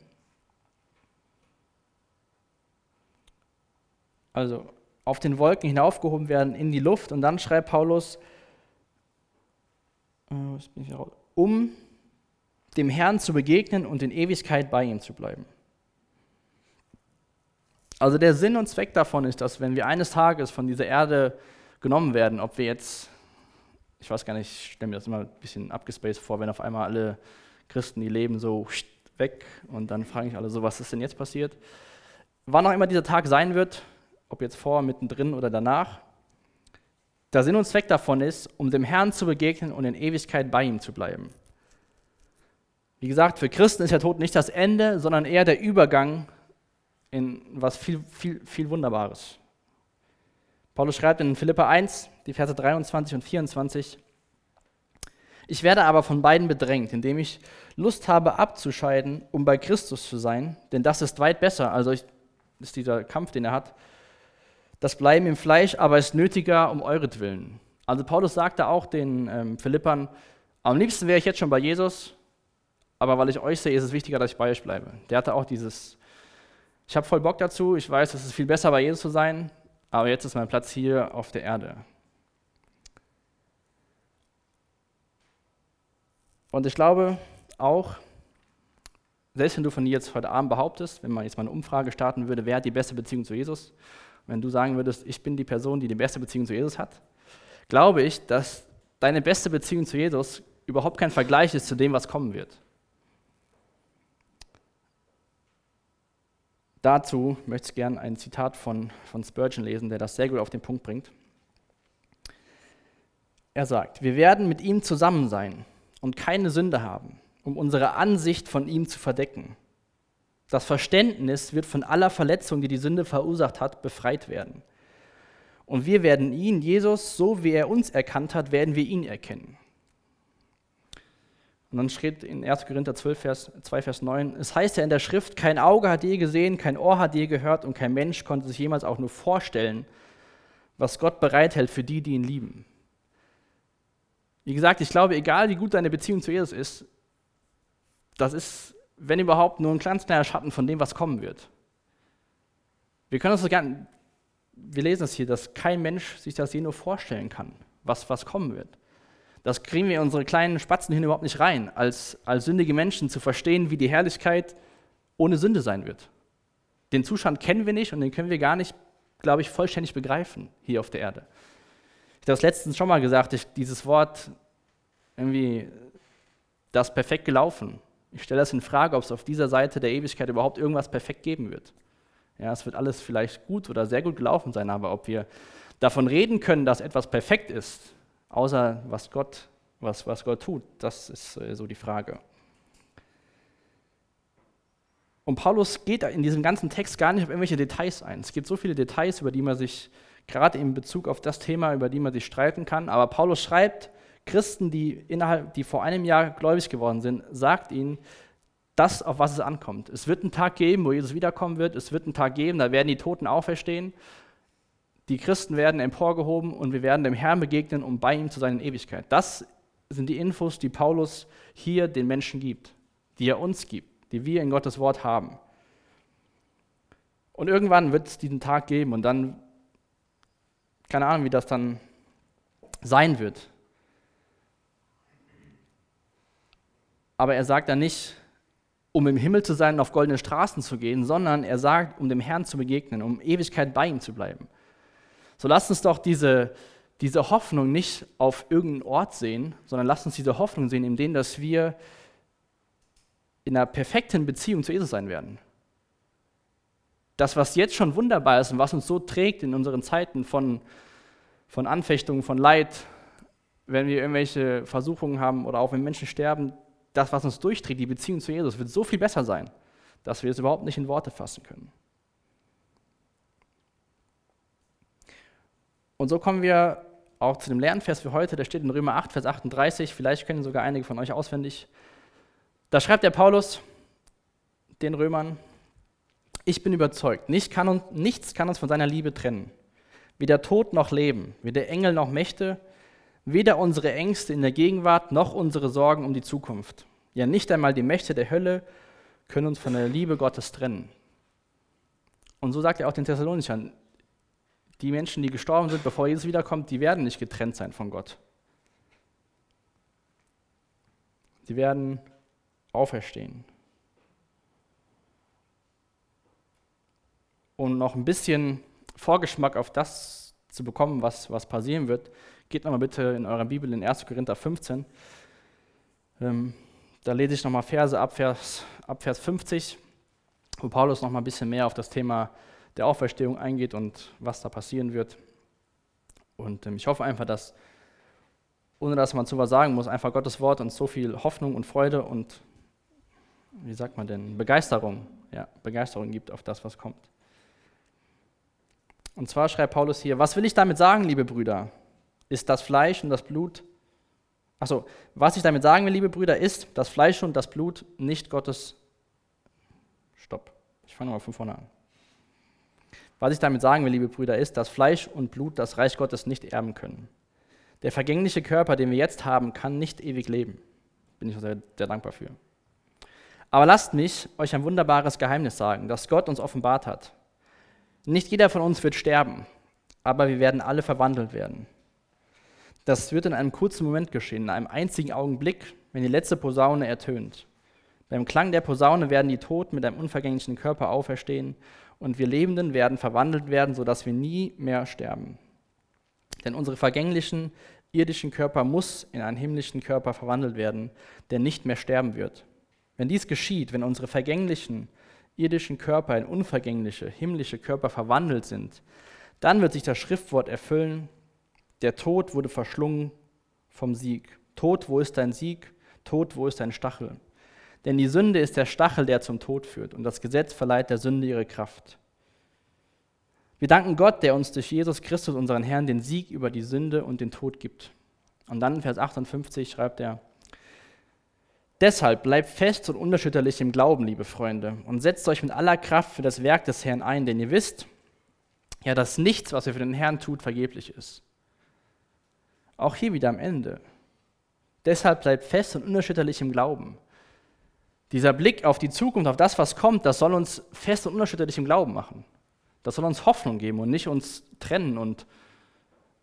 also auf den Wolken hinaufgehoben werden in die Luft und dann schreibt Paulus, äh, um dem Herrn zu begegnen und in Ewigkeit bei ihm zu bleiben. Also der Sinn und Zweck davon ist, dass wenn wir eines Tages von dieser Erde genommen werden, ob wir jetzt ich weiß gar nicht, ich stelle mir das immer ein bisschen abgespaced vor, wenn auf einmal alle Christen, die leben, so weg und dann fragen ich alle so, was ist denn jetzt passiert? Wann auch immer dieser Tag sein wird, ob jetzt vor, mittendrin oder danach, der Sinn und Zweck davon ist, um dem Herrn zu begegnen und in Ewigkeit bei ihm zu bleiben. Wie gesagt, für Christen ist der Tod nicht das Ende, sondern eher der Übergang in was viel, viel, viel Wunderbares. Paulus schreibt in Philippa 1, die Verse 23 und 24, ich werde aber von beiden bedrängt, indem ich Lust habe abzuscheiden, um bei Christus zu sein, denn das ist weit besser. Also ich, ist dieser Kampf, den er hat. Das Bleiben im Fleisch aber ist nötiger um euretwillen. Also Paulus sagte auch den ähm, Philippern, am liebsten wäre ich jetzt schon bei Jesus, aber weil ich euch sehe, ist es wichtiger, dass ich bei euch bleibe. Der hatte auch dieses, ich habe voll Bock dazu, ich weiß, es ist viel besser, bei Jesus zu sein, aber jetzt ist mein Platz hier auf der Erde. Und ich glaube auch, selbst wenn du von dir jetzt heute Abend behauptest, wenn man jetzt mal eine Umfrage starten würde, wer hat die beste Beziehung zu Jesus, wenn du sagen würdest, ich bin die Person, die die beste Beziehung zu Jesus hat, glaube ich, dass deine beste Beziehung zu Jesus überhaupt kein Vergleich ist zu dem, was kommen wird. Dazu möchte ich gerne ein Zitat von, von Spurgeon lesen, der das sehr gut auf den Punkt bringt. Er sagt, wir werden mit ihm zusammen sein und keine Sünde haben, um unsere Ansicht von ihm zu verdecken. Das Verständnis wird von aller Verletzung, die die Sünde verursacht hat, befreit werden. Und wir werden ihn, Jesus, so wie er uns erkannt hat, werden wir ihn erkennen. Und dann steht in 1. Korinther 12, Vers, 2, Vers 9, es heißt ja in der Schrift, kein Auge hat je gesehen, kein Ohr hat je gehört und kein Mensch konnte sich jemals auch nur vorstellen, was Gott bereithält für die, die ihn lieben. Wie gesagt, ich glaube, egal wie gut deine Beziehung zu Jesus ist, das ist, wenn überhaupt, nur ein ganz kleiner Schatten von dem, was kommen wird. Wir können uns das gerne, wir lesen es hier, dass kein Mensch sich das je nur vorstellen kann, was, was kommen wird. Das kriegen wir in unsere kleinen Spatzen hin überhaupt nicht rein, als, als sündige Menschen zu verstehen, wie die Herrlichkeit ohne Sünde sein wird. Den Zustand kennen wir nicht und den können wir gar nicht, glaube ich, vollständig begreifen hier auf der Erde. Ich habe das letztens schon mal gesagt, ich, dieses Wort irgendwie, das perfekt gelaufen. Ich stelle das in Frage, ob es auf dieser Seite der Ewigkeit überhaupt irgendwas perfekt geben wird. Ja, es wird alles vielleicht gut oder sehr gut gelaufen sein, aber ob wir davon reden können, dass etwas perfekt ist, außer was Gott, was, was Gott tut, das ist äh, so die Frage. Und Paulus geht in diesem ganzen Text gar nicht auf irgendwelche Details ein. Es gibt so viele Details, über die man sich, gerade in Bezug auf das Thema, über die man sich streiten kann. Aber Paulus schreibt, Christen, die, innerhalb, die vor einem Jahr gläubig geworden sind, sagt ihnen, das, auf was es ankommt. Es wird einen Tag geben, wo Jesus wiederkommen wird. Es wird einen Tag geben, da werden die Toten auferstehen. Die Christen werden emporgehoben und wir werden dem Herrn begegnen, um bei ihm zu sein in Ewigkeit. Das sind die Infos, die Paulus hier den Menschen gibt, die er uns gibt, die wir in Gottes Wort haben. Und irgendwann wird es diesen Tag geben und dann, keine Ahnung, wie das dann sein wird. Aber er sagt dann nicht, um im Himmel zu sein und auf goldene Straßen zu gehen, sondern er sagt, um dem Herrn zu begegnen, um Ewigkeit bei ihm zu bleiben. So lasst uns doch diese, diese Hoffnung nicht auf irgendeinen Ort sehen, sondern lasst uns diese Hoffnung sehen, in dem, dass wir in einer perfekten Beziehung zu Jesus sein werden. Das, was jetzt schon wunderbar ist und was uns so trägt in unseren Zeiten von, von Anfechtungen, von Leid, wenn wir irgendwelche Versuchungen haben oder auch wenn Menschen sterben, das, was uns durchträgt, die Beziehung zu Jesus, wird so viel besser sein, dass wir es überhaupt nicht in Worte fassen können. Und so kommen wir auch zu dem Lernvers für heute, der steht in Römer 8, Vers 38, vielleicht kennen sogar einige von euch auswendig. Da schreibt der Paulus den Römern, ich bin überzeugt, nicht kann uns, nichts kann uns von seiner Liebe trennen. Weder Tod noch Leben, weder Engel noch Mächte, weder unsere Ängste in der Gegenwart noch unsere Sorgen um die Zukunft. Ja, nicht einmal die Mächte der Hölle können uns von der Liebe Gottes trennen. Und so sagt er auch den Thessalonichern, die Menschen, die gestorben sind, bevor Jesus wiederkommt, die werden nicht getrennt sein von Gott. Die werden auferstehen. Um noch ein bisschen Vorgeschmack auf das zu bekommen, was, was passieren wird, geht nochmal bitte in eurer Bibel in 1. Korinther 15. Ähm, da lese ich nochmal Verse ab Vers, ab Vers 50, wo Paulus nochmal ein bisschen mehr auf das Thema der Auferstehung eingeht und was da passieren wird. Und ähm, ich hoffe einfach, dass, ohne dass man zu was sagen muss, einfach Gottes Wort uns so viel Hoffnung und Freude und, wie sagt man denn, Begeisterung, ja, Begeisterung gibt auf das, was kommt. Und zwar schreibt Paulus hier, was will ich damit sagen, liebe Brüder? Ist das Fleisch und das Blut, achso, was ich damit sagen will, liebe Brüder, ist, das Fleisch und das Blut nicht Gottes, stopp, ich fange mal von vorne an. Was ich damit sagen will, liebe Brüder, ist, dass Fleisch und Blut das Reich Gottes nicht erben können. Der vergängliche Körper, den wir jetzt haben, kann nicht ewig leben. Bin ich sehr, sehr dankbar für. Aber lasst mich euch ein wunderbares Geheimnis sagen, das Gott uns offenbart hat. Nicht jeder von uns wird sterben, aber wir werden alle verwandelt werden. Das wird in einem kurzen Moment geschehen, in einem einzigen Augenblick, wenn die letzte Posaune ertönt. Beim Klang der Posaune werden die Toten mit einem unvergänglichen Körper auferstehen und wir Lebenden werden verwandelt werden, sodass wir nie mehr sterben. Denn unsere vergänglichen irdischen Körper muss in einen himmlischen Körper verwandelt werden, der nicht mehr sterben wird. Wenn dies geschieht, wenn unsere vergänglichen irdischen Körper in unvergängliche himmlische Körper verwandelt sind, dann wird sich das Schriftwort erfüllen, der Tod wurde verschlungen vom Sieg. Tod, wo ist dein Sieg? Tod, wo ist dein Stachel? Denn die Sünde ist der Stachel, der zum Tod führt, und das Gesetz verleiht der Sünde ihre Kraft. Wir danken Gott, der uns durch Jesus Christus, unseren Herrn, den Sieg über die Sünde und den Tod gibt. Und dann in Vers 58 schreibt er, Deshalb bleibt fest und unerschütterlich im Glauben, liebe Freunde, und setzt euch mit aller Kraft für das Werk des Herrn ein, denn ihr wisst, ja, dass nichts, was ihr für den Herrn tut, vergeblich ist. Auch hier wieder am Ende. Deshalb bleibt fest und unerschütterlich im Glauben. Dieser Blick auf die Zukunft, auf das, was kommt, das soll uns fest und unerschütterlich im Glauben machen. Das soll uns Hoffnung geben und nicht uns trennen und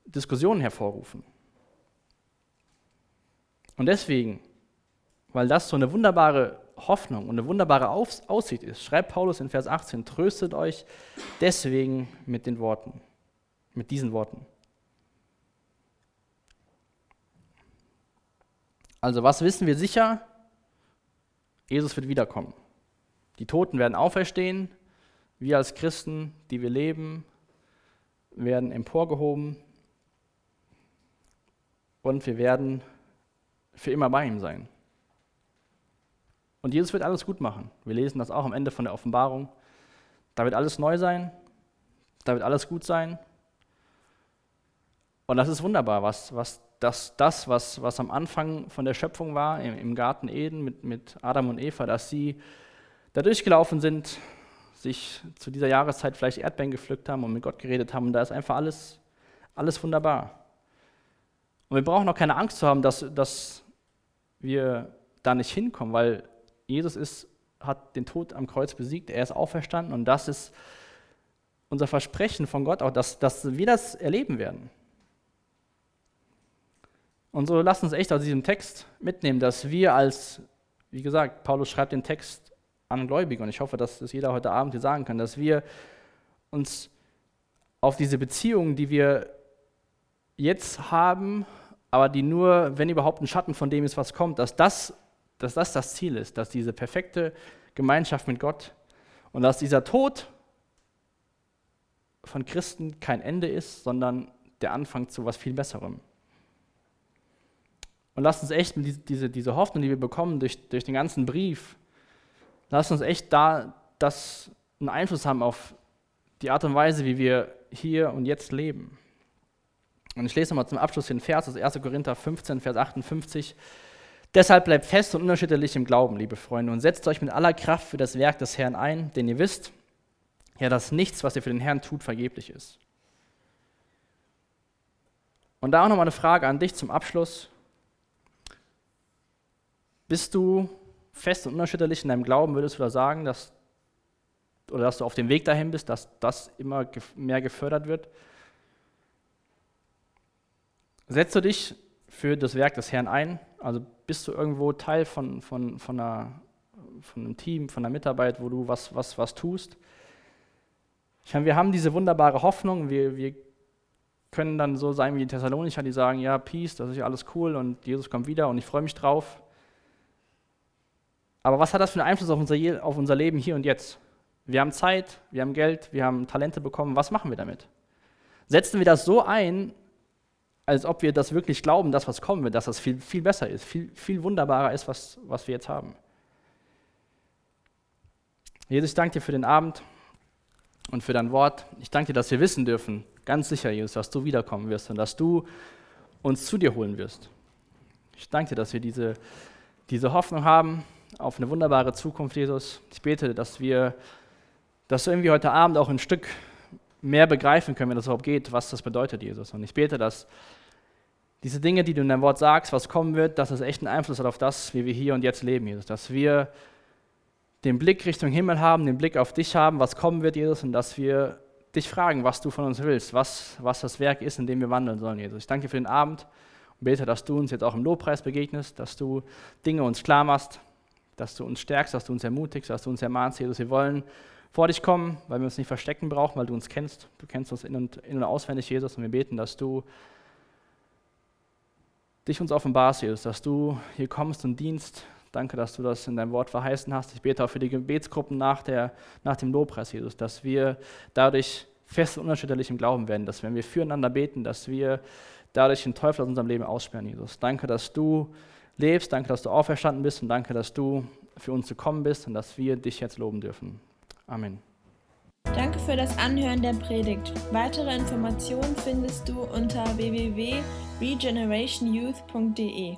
Diskussionen hervorrufen. Und deswegen, weil das so eine wunderbare Hoffnung und eine wunderbare Aussicht ist, schreibt Paulus in Vers 18, tröstet euch deswegen mit den Worten, mit diesen Worten. Also was wissen wir sicher? Jesus wird wiederkommen. Die Toten werden auferstehen. Wir als Christen, die wir leben, werden emporgehoben. Und wir werden für immer bei ihm sein. Und Jesus wird alles gut machen. Wir lesen das auch am Ende von der Offenbarung. Da wird alles neu sein. Da wird alles gut sein. Und das ist wunderbar, was, was dass das, was, was am Anfang von der Schöpfung war, im, im Garten Eden mit, mit Adam und Eva, dass sie da durchgelaufen sind, sich zu dieser Jahreszeit vielleicht Erdbeeren gepflückt haben und mit Gott geredet haben. Und da ist einfach alles, alles wunderbar. Und wir brauchen auch keine Angst zu haben, dass, dass wir da nicht hinkommen, weil Jesus ist, hat den Tod am Kreuz besiegt, er ist auferstanden und das ist unser Versprechen von Gott auch, dass, dass wir das erleben werden. Und so lasst uns echt aus diesem Text mitnehmen, dass wir als, wie gesagt, Paulus schreibt den Text an Gläubige und ich hoffe, dass das jeder heute Abend hier sagen kann, dass wir uns auf diese Beziehungen, die wir jetzt haben, aber die nur, wenn überhaupt ein Schatten von dem ist, was kommt, dass das dass das das Ziel ist, dass diese perfekte Gemeinschaft mit Gott und dass dieser Tod von Christen kein Ende ist, sondern der Anfang zu was viel Besserem. Und lasst uns echt diese, diese Hoffnung, die wir bekommen durch, durch den ganzen Brief, lasst uns echt da das einen Einfluss haben auf die Art und Weise, wie wir hier und jetzt leben. Und ich lese nochmal zum Abschluss den Vers aus 1. Korinther 15, Vers 58. Deshalb bleibt fest und unerschütterlich im Glauben, liebe Freunde, und setzt euch mit aller Kraft für das Werk des Herrn ein, denn ihr wisst, ja, dass nichts, was ihr für den Herrn tut, vergeblich ist. Und da auch nochmal eine Frage an dich zum Abschluss. Bist du fest und unerschütterlich in deinem Glauben, würdest du da sagen, dass, oder dass du auf dem Weg dahin bist, dass das immer mehr gefördert wird? Setzt du dich für das Werk des Herrn ein? Also bist du irgendwo Teil von, von, von, einer, von einem Team, von einer Mitarbeit, wo du was, was, was tust? Ich meine, wir haben diese wunderbare Hoffnung, wir, wir können dann so sein wie die Thessalonicher, die sagen, ja, Peace, das ist ja alles cool und Jesus kommt wieder und ich freue mich drauf. Aber was hat das für einen Einfluss auf unser, auf unser Leben hier und jetzt? Wir haben Zeit, wir haben Geld, wir haben Talente bekommen. Was machen wir damit? Setzen wir das so ein, als ob wir das wirklich glauben, dass was kommen wird, dass das viel, viel besser ist, viel, viel wunderbarer ist, was, was wir jetzt haben? Jesus, ich danke dir für den Abend und für dein Wort. Ich danke dir, dass wir wissen dürfen, ganz sicher, Jesus, dass du wiederkommen wirst und dass du uns zu dir holen wirst. Ich danke dir, dass wir diese, diese Hoffnung haben, auf eine wunderbare Zukunft, Jesus. Ich bete, dass wir das irgendwie heute Abend auch ein Stück mehr begreifen können, wenn das überhaupt geht, was das bedeutet, Jesus. Und ich bete, dass diese Dinge, die du in deinem Wort sagst, was kommen wird, dass es echt einen Einfluss hat auf das, wie wir hier und jetzt leben, Jesus. Dass wir den Blick Richtung Himmel haben, den Blick auf dich haben, was kommen wird, Jesus, und dass wir dich fragen, was du von uns willst, was, was das Werk ist, in dem wir wandeln sollen, Jesus. Ich danke für den Abend und bete, dass du uns jetzt auch im Lobpreis begegnest, dass du Dinge uns klar machst, dass du uns stärkst, dass du uns ermutigst, dass du uns ermahnst, Jesus. Wir wollen vor dich kommen, weil wir uns nicht verstecken brauchen, weil du uns kennst. Du kennst uns in und, in und auswendig, Jesus, und wir beten, dass du dich uns offenbarst, Jesus, dass du hier kommst und dienst. Danke, dass du das in deinem Wort verheißen hast. Ich bete auch für die Gebetsgruppen nach, der, nach dem Lobpreis, Jesus, dass wir dadurch fest und unerschütterlich im Glauben werden, dass wenn wir füreinander beten, dass wir dadurch den Teufel aus unserem Leben aussperren, Jesus. Danke, dass du lebst. Danke, dass du auferstanden bist und danke, dass du für uns gekommen bist und dass wir dich jetzt loben dürfen. Amen. Danke für das Anhören der Predigt. Weitere Informationen findest du unter www.regenerationyouth.de.